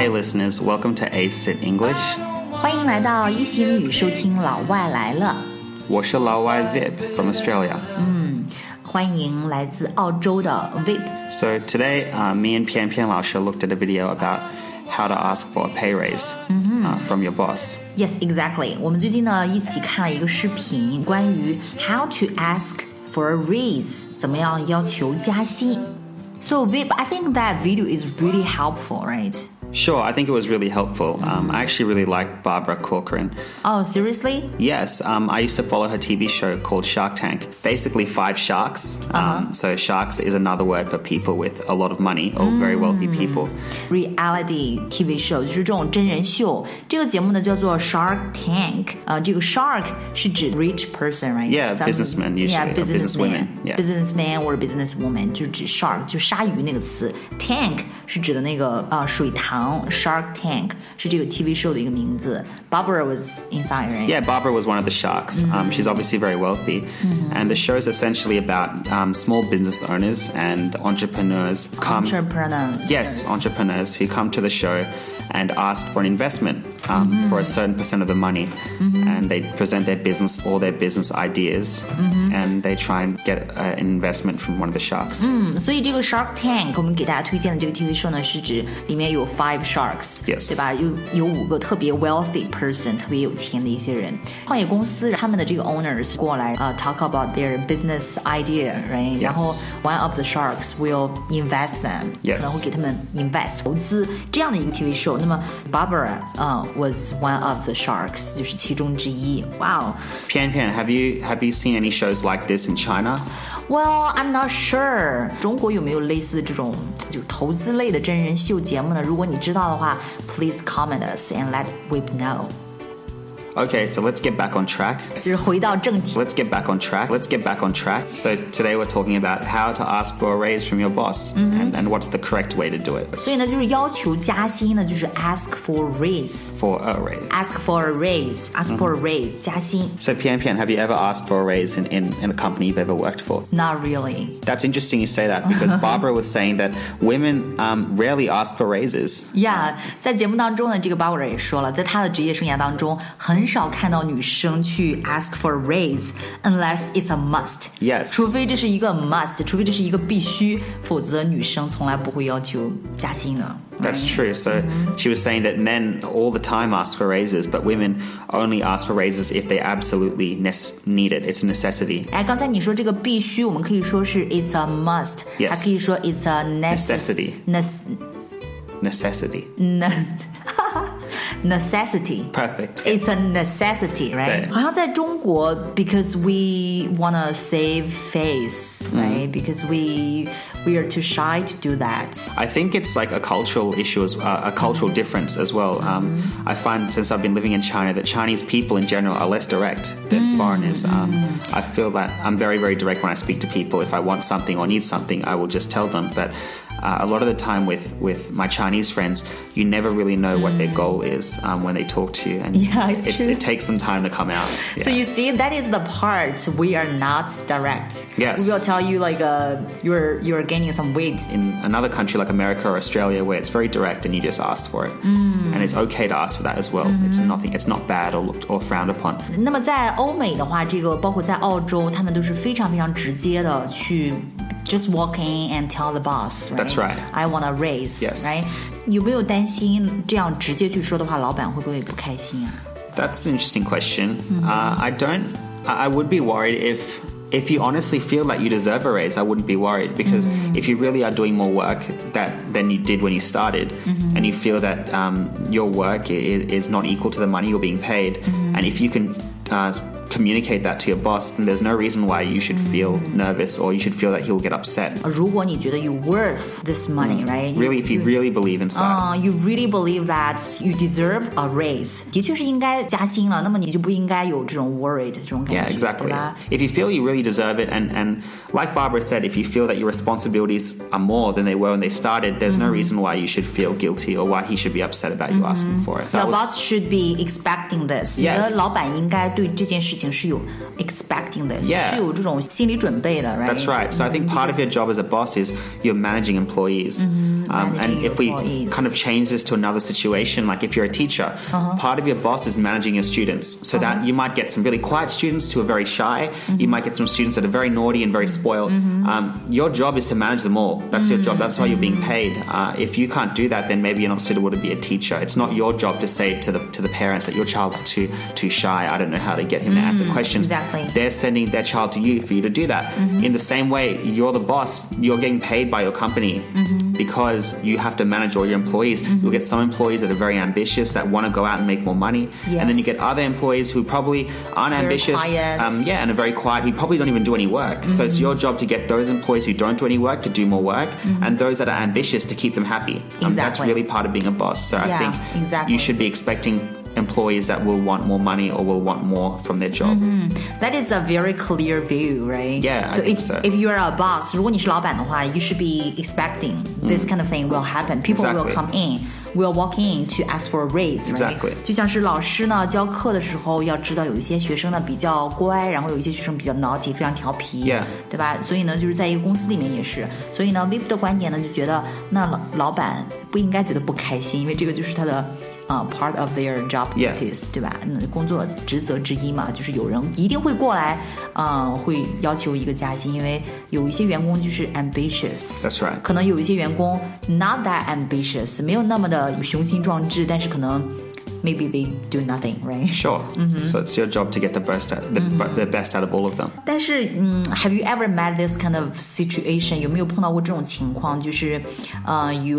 Hey listeners, welcome to Ace in English. 欢迎来到一席英语，收听老外来了。我是老外 Vib from Australia. 欢迎来自澳洲的 Vip。 So today, uh, me and Pian Pian Lao Shi looked at a video about how to ask for a pay raise uh, from your boss. Yes, exactly. 我们最近呢一起看了一个视频，关于 how to ask for a raise，怎么样要求加薪。So Vip, I think that video is really helpful, right? Sure, I think it was really helpful. Um, I actually really like Barbara Corcoran. Oh, seriously? Yes, um, I used to follow her TV show called Shark Tank. Basically, five sharks. Um, so, sharks is another word for people with a lot of money or very wealthy people. Reality TV show 就是这种真人秀。这个节目呢叫做 Shark Tank。呃，这个 shark 是指 rich person, right? Yeah, Some- businessman usually, Yeah, or businessman, businesswomen, yeah. businessman or businesswoman 就指 shark，就鲨鱼那个词。Tank 是指的那个呃水塘 ，Shark Tank 是这个 TV show 的一个名字。Barbara was inside, right? Yeah, Barbara was one of the sharks. Um, she's obviously very wealthy. And the show is essentially about um, small business owners and entrepreneurs come. Entrepreneur. Yes, entrepreneurs who come to the show and ask for an investment um, for a certain percent of the money. And they present their business, all their business ideas, and they try and get uh, an investment from one of the sharks. 所以这个 Shark Tank 我们给大家推荐的这个 TV show 呢，是指里面有 five sharks， Yes 对吧？有有五个特别 wealthy person，特别有钱的一些人，创业公司他们的这个 owners 过来呃 talk about their business idea，right？、然后 one of the sharks will invest them，、 Yes 可能会给他们 invest 投资这样的一个 TV show。那么 Barbara 呃 was one of the sharks，就是其中之一。Wow。 Pian Pian, have you have you seen any shows like this in China? Well, I'm not sure. 中国有没有类似的这种就是投资类的真人秀节目呢？如果你知道的话，please comment us and let Whip know。 Okay, so let's get back on track. 就是回到正题。 Let's get back on track. Let's get back on track. So today we're talking about how to ask for a raise from your boss and, and what's the correct way to do it. 所以呢，就是要求加薪呢，就是 ask for raise。 For a raise. ask for a raise, ask for a raise，加薪。 So Pian Pian, have you ever asked for a raise in, in, in a company you've ever worked for? Not really. That's interesting you say that because Barbara was saying that women um, rarely ask for raises. Yeah，在节目当中呢，这个 Barbara 也说了，在她的职业生涯当中，很 少看到女生去 ask for a raise，unless it's a must。 Yes. 除非这是一个 must，除非这是一个必须，否则女生从来不会要求加薪的。 That's true. So she was saying that men all the time ask for raises, but women only ask for raises if they absolutely nece- need it. It's a necessity. 哎，刚才你说这个必须，我们可以说是 it's a must， Yes. 还可以说 it's a Necessity. necessity。 Necessity. necessity。 Perfect. It's a necessity, right? 对好像在中国，because we wanna save face, right? Because we we are too shy to do that. I think it's like a cultural issue, as uh, a cultural difference as well. Um, I find since I've been living in China that Chinese people in general are less direct than foreigners. Um, I feel that I'm very, very direct when I speak to people. If I want something or need something, I will just tell them. But uh, a lot of the time with, with my Chinese friends, you never really know what their goal is um, when they talk to you, and Yeah, it's it, true. it takes some time to come out. So Yeah. you see, that is the part we are not direct. Yes. We will tell you like uh, you're you're gaining some weight. in another country like America or Australia where it's very direct and you just ask for it, and it's okay to ask for that as well. It's nothing. It's not bad or looked or frowned upon. 那么在欧美的话，这个包括在澳洲，他们都是非常非常直接的去 just walk in and tell the boss. Right? That's right. I want a raise. Yes. Right? 有没有担心这样直接去说的话，老板会不会不开心啊？ That's an interesting question. Uh, I don't. I I would be worried if. If you honestly feel like you deserve a raise, I wouldn't be worried because if you really are doing more work that than you did when you started, and you feel that um, your work is, is not equal to the money you're being paid, and if you can uh, communicate that to your boss, then there's no reason why you should feel nervous or you should feel that he'll get upset. 如果你觉得 you worth this money, right? Really, if you really believe inside. 啊、y o u really believe that you deserve a raise，的确是应该加薪了，那么你就不应该有这种 worried 这种感 Yeah, 觉 exactly. 对吧？ If you feel you really deserve it, and, and like Barbara said, if you feel that your responsibilities are more than they were when they started, there's no reason why you should feel guilty or why he should be upset about you asking for it. The That was- boss should be expecting this. 你 Yes. 的老板应该对 这件事情是有 expecting this，、 Yeah. 是有这种心理准备的，right? That's right. So I think part of your job as a boss is you're managing employees. Um, and if we employees. Uh-huh. kind of change this to another situation, like if you're a teacher, part of your boss is managing your students. So that you might get some really quiet students who are very shy. Mm-hmm. You might get some students that are very naughty and very spoiled. Um, your job is to manage them all. That's your job. That's why you're being paid. Uh, if you can't do that, then maybe you're not suitable to be a teacher. It's not your job to say to the to the parents that your child's too too shy. I don't know how to get him to answer questions. Mm, exactly. Mm-hmm. They're sending their child to you for you to do that. In the same way, you're the boss. You're getting paid by your company Mm-hmm. Because you have to manage all your employees. You'll get some employees that are very ambitious that want to go out and make more money, and then you get other employees who probably aren't Very ambitious. Um, yeah, and are very quiet. Who probably don't even do any work. So it's your job to get those employees who don't do any work to do more work, and those that are ambitious to keep them happy. Um, That's really part of being a boss. So I think exactly. you should be expecting employees that will want more money or will want more from their job. That is a very clear view, right? Yeah, I So think if so. if you are a boss，如果你是老板的话，you should be expecting this kind of thing will happen. People will Exactly. come in, will walk in to ask for a raise, right? Exactly. 就像是老师呢教课的时候，要知道有一些学生呢比较乖，然后有一些学生比较 naughty，非常调皮 Yeah. 对吧？所以呢，就是在一个公司里面也是。所以呢，Vip 的观点呢就觉得，那老老板 不应该觉得不开心，因为这个就是他的。呃、p a r t of their job duties，对吧？那工作职责之一嘛，就是有人一定会过来，嗯、会要求一个加薪，因为有一些员工就是 ambitious。That's right. 可能有一些员工 not that ambitious，没有那么的雄心壮志，但是可能 maybe they do nothing, right？ Sure. So it's your job to get the best out, the, the best out of all of them. 但是，嗯，Have you ever met this kind of situation？有没有碰到过这种情况？就是，呃、y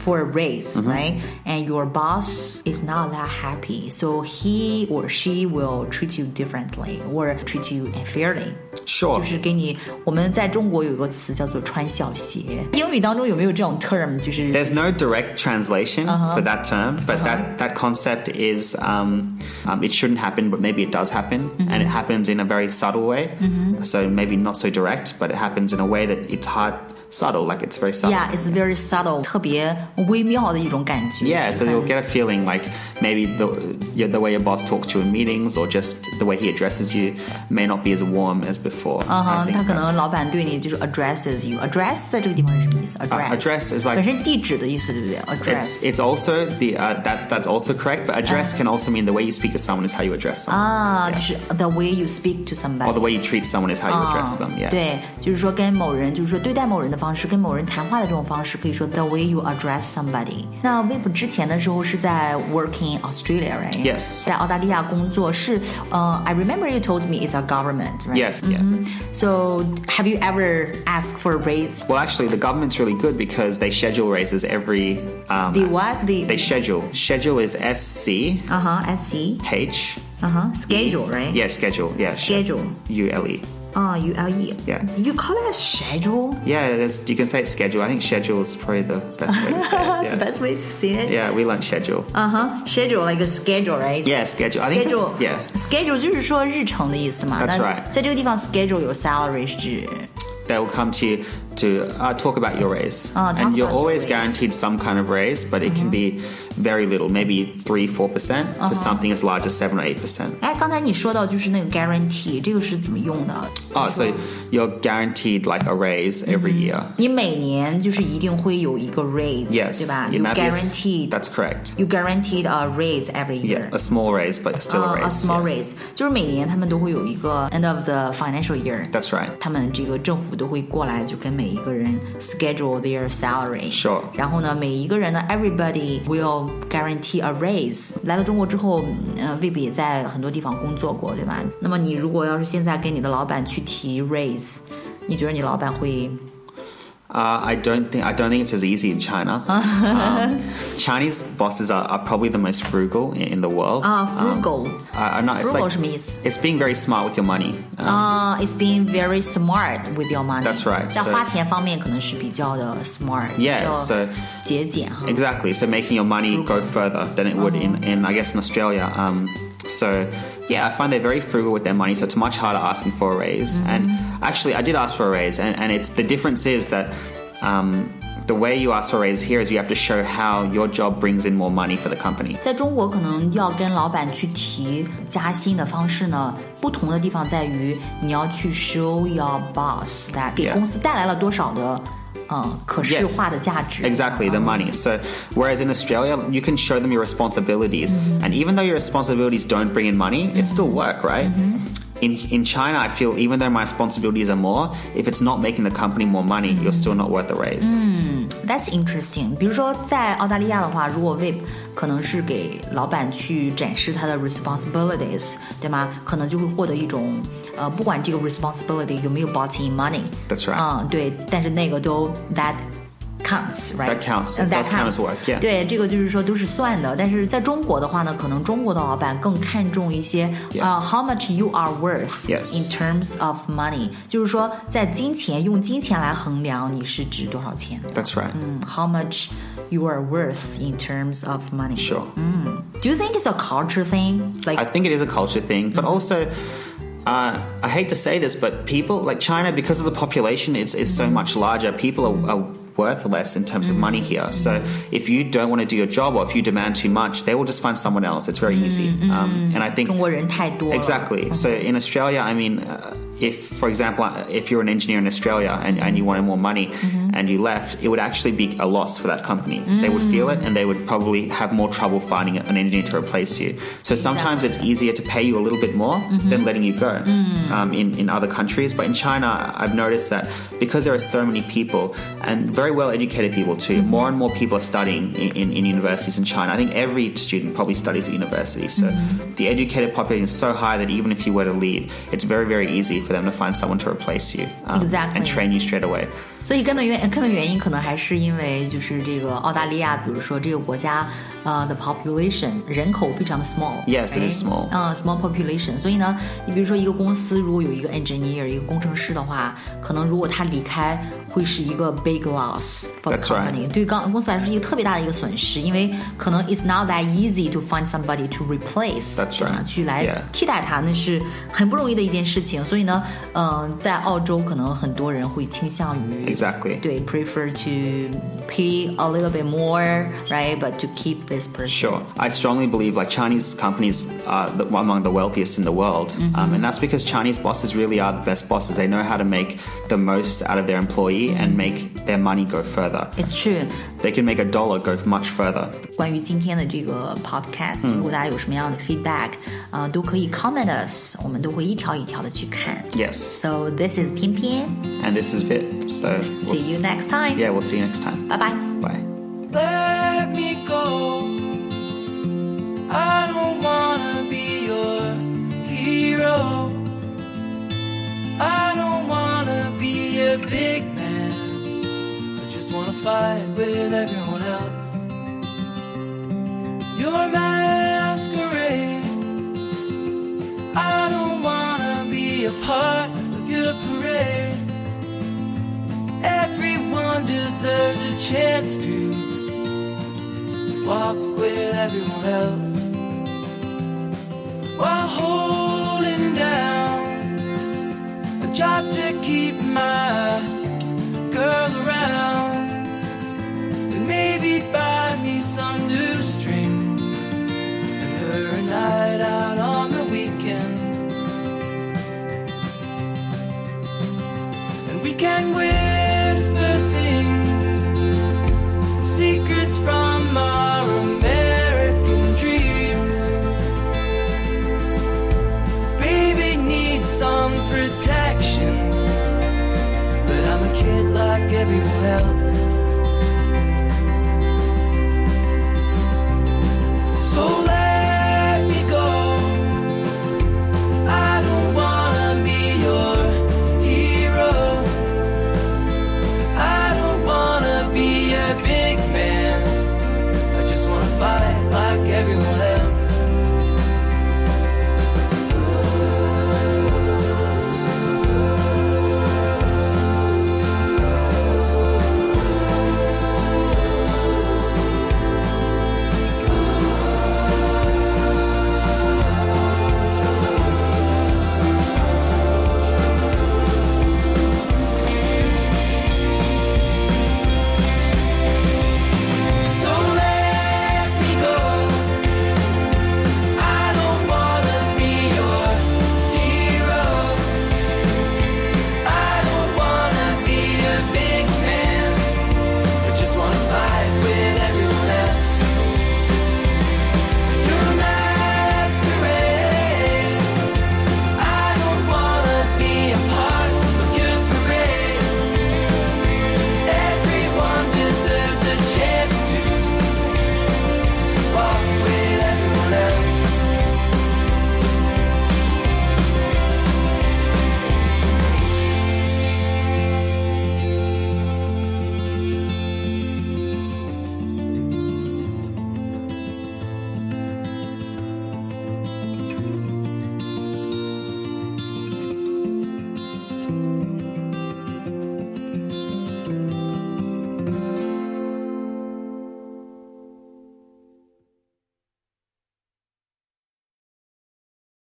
o u ask for a raise，right？And your boss is not that happy，so he or she will treat you differently or treat you unfairly。 Sure. 就是给你，我们在中国有一个词叫做穿小鞋。英语当中有没有这种 term？就是。 There's no direct translation for that term, but that, that concept is um, um, it shouldn't happen, but maybe it does happen, and it happens in a very subtle way. So maybe not so direct, but it happens in a way that it's hard, subtle, like it's very subtle. Yeah, it's very subtle，特别微妙的一种感觉。 Yeah, 就是 so 很 you'll get a feeling like maybe the yeah, the way your boss talks to you in meetings or just the way he addresses you may not be as warm as before. 嗯 I 哼， think 他可 that's- 能老板对你就是 addresses you，address 在这个地方是什么意思 Uh, address is like- 本身地址的意思，对不对 It's, ？address it's also the uh, that that's also correct, but address can also mean the way you speak to someone is how you address someone, 啊，就是 the way you speak to or somebody the。way you treat someone is how you 啊 address them. Yeah. 对，就是说跟某人，就是说对待某人的 方式，跟某人谈话的这种方式，可以说 the way you address somebody。那 Vip 之前的时候是在 working Australia，right？Yes。在澳大利亚工作是，呃，I remember you told me it's a government，right？Yes。Yeah. So have you ever asked for a raise? Well, actually, the government's really good because they schedule raises every. Um, the what? The they schedule. Schedule is S C. Uh huh. S C. H. Uh huh. Schedule, right? Yeah, schedule. Yeah. Schedule. U L E. 啊，U L E。 Yeah. You call it a schedule? Yeah, there's, you can say it's schedule. I think schedule is probably the best way to say it. Yeah. Best way to say it. Yeah, we learned schedule. 啊哈，schedule like a schedule, right? Yeah, schedule. I think that's- schedule. yeah. Schedule 就是说日程的意思嘛。 That's 那 right. 在这个地方，schedule 有 salary 是指 They will come to you to uh, talk about your raise, Oh, talk and you're about your always raise. guaranteed some kind of raise, but it can be very little, maybe three, four percent, to something as large as seven or eight percent. 哎，刚才你说到就是那个 guarantee，这个是怎么用的？ Oh, so you're guaranteed like a raise every year. 你每年就是一定会有一个 raise， Yes, 对吧 you ？You might be a s- guaranteed. That's correct. You guaranteed a raise every Yeah, year. a small raise, but still a Uh, raise. a small yeah. raise，就是每年他们都会有一个 end of the financial year。 That's right. 他们这个政府都会过来，就跟每 一个人 schedule their salary。Sure. 然后呢，每一个人呢，everybody will guarantee a raise。来到中国之后，呃，Vib 也在很多地方工作过，对吧？那么你如果要是现在跟你的老板去提 raise，你觉得你老板会 Uh, I don't think I don't think it's as easy in China. um, Chinese bosses are, are probably the most frugal in, in the world. 啊 frugal？ I, I know it's frugal like 什么意思？ it's being very smart with your money. Um, 啊、i t s being very smart with your money. That's right, 在 so- 花钱方面可能是比较的 smart， Yeah, 比较 so- 节俭哈。 Exactly. So making your money go further than it would in, in I guess in Australia. Um, so yeah, I find they're very frugal with their money. So it's much harder asking for a raise. And actually, I did ask for a raise, and, and it's the difference is that. Um, the way you ask for a raise here is you have to show how your job brings in more money for the company. 在中国，可能要跟老板去提加薪的方式呢，不同的地方在于你要去 show your boss that 给 Yeah. 公司带来了多少的 嗯可视化的价值。 Exactly, the money. So, whereas in Australia, you can show them your responsibilities, and even though your responsibilities don't bring in money, it's still work, right? In, in China, I feel even though my responsibilities are more, if it's not making the company more money, you're still not worth the raise. That's interesting。比如说在澳大利亚的话，如果 VIP 可能是给老板去展示他的 responsibilities，对吗？可能就会获得一种呃，不管这个 responsibility 有没有 bought in money， That's right. 嗯，对，但是那个都 that counts right That counts. Uh, It that does count as counts. work, yeah. 对，这个就是说都是算的。但是在中国的话呢，可能中国的老板更看重一些 Yeah. 啊、how much you are worth Yes. in terms of money，就是说在金钱用金钱来衡量你是值多少钱。 That's right. how much you are worth in terms of money. Sure. Do you think it's a culture thing? Like, I think it is a culture thing, but also. Uh, I hate to say this, but people like China, because of the population, it's, it's so much larger. People are, are worthless in terms mm. of money mm. here. So if you don't want to do your job or if you demand too much, they will just find someone else. It's very easy. Mm, mm, um, and I think exactly. So in Australia, I mean. Uh, if, for example, if you're an engineer in Australia and, and you wanted more money mm-hmm. and you left, it would actually be a loss for that company. They would feel it and they would probably have more trouble finding an engineer to replace you. So sometimes it's easier to pay you a little bit more mm-hmm. than letting you go mm. um, in, in other countries. But in China, I've noticed that because there are so many people and very well educated people too, mm-hmm. more and more people are studying in, in, in universities in China. I think every student probably studies at university. So the educated population is so high that even if you were to leave, it's very, very easy for them to find someone to replace you um, Exactly. and train you straight away. 所以根本原根本原因可能还是因为就是这个澳大利亚，比如说这个国家呃的 population 人口非常的 small。Yes, it is small. 嗯、s m a l l population。所以呢，你比如说一个公司如果有一个 engineer 一个工程师的话，可能如果他离开，会是一个 big loss for the That's right. company。对刚公司来说是一个特别大的一个损失，因为可能 it's not that easy to find somebody to replace。That's right. 去来.替代它，那是很不容易的一件事情。所以呢，嗯、在澳洲可能很多人会倾向于 Exactly. 对，prefer to pay a little bit more, right? But to keep this person. Sure. I strongly believe like Chinese companies are the, among the wealthiest in the world. Um, and that's because Chinese bosses really are the best bosses. They know how to make the most out of their employee and make their money go further. It's true. They can make a dollar go much further. 关于今天的这个 podcast，、如果大家有什么样的 feedback，啊、都可以 comment us，我们都会一条一条的去看。 Yes. So this is 偏偏 And this is Vit. So we'll See you s- next time. Yeah, we'll see you next time. Bye bye. let me go. I don't wanna be your hero. I don't wanna be a big man. I just wanna fight with everyone else. Your masquerade. I don't wanna be a part of your parade. Deserves a chance to walk with everyone else. While some protection, but I'm a kid like everyone else. So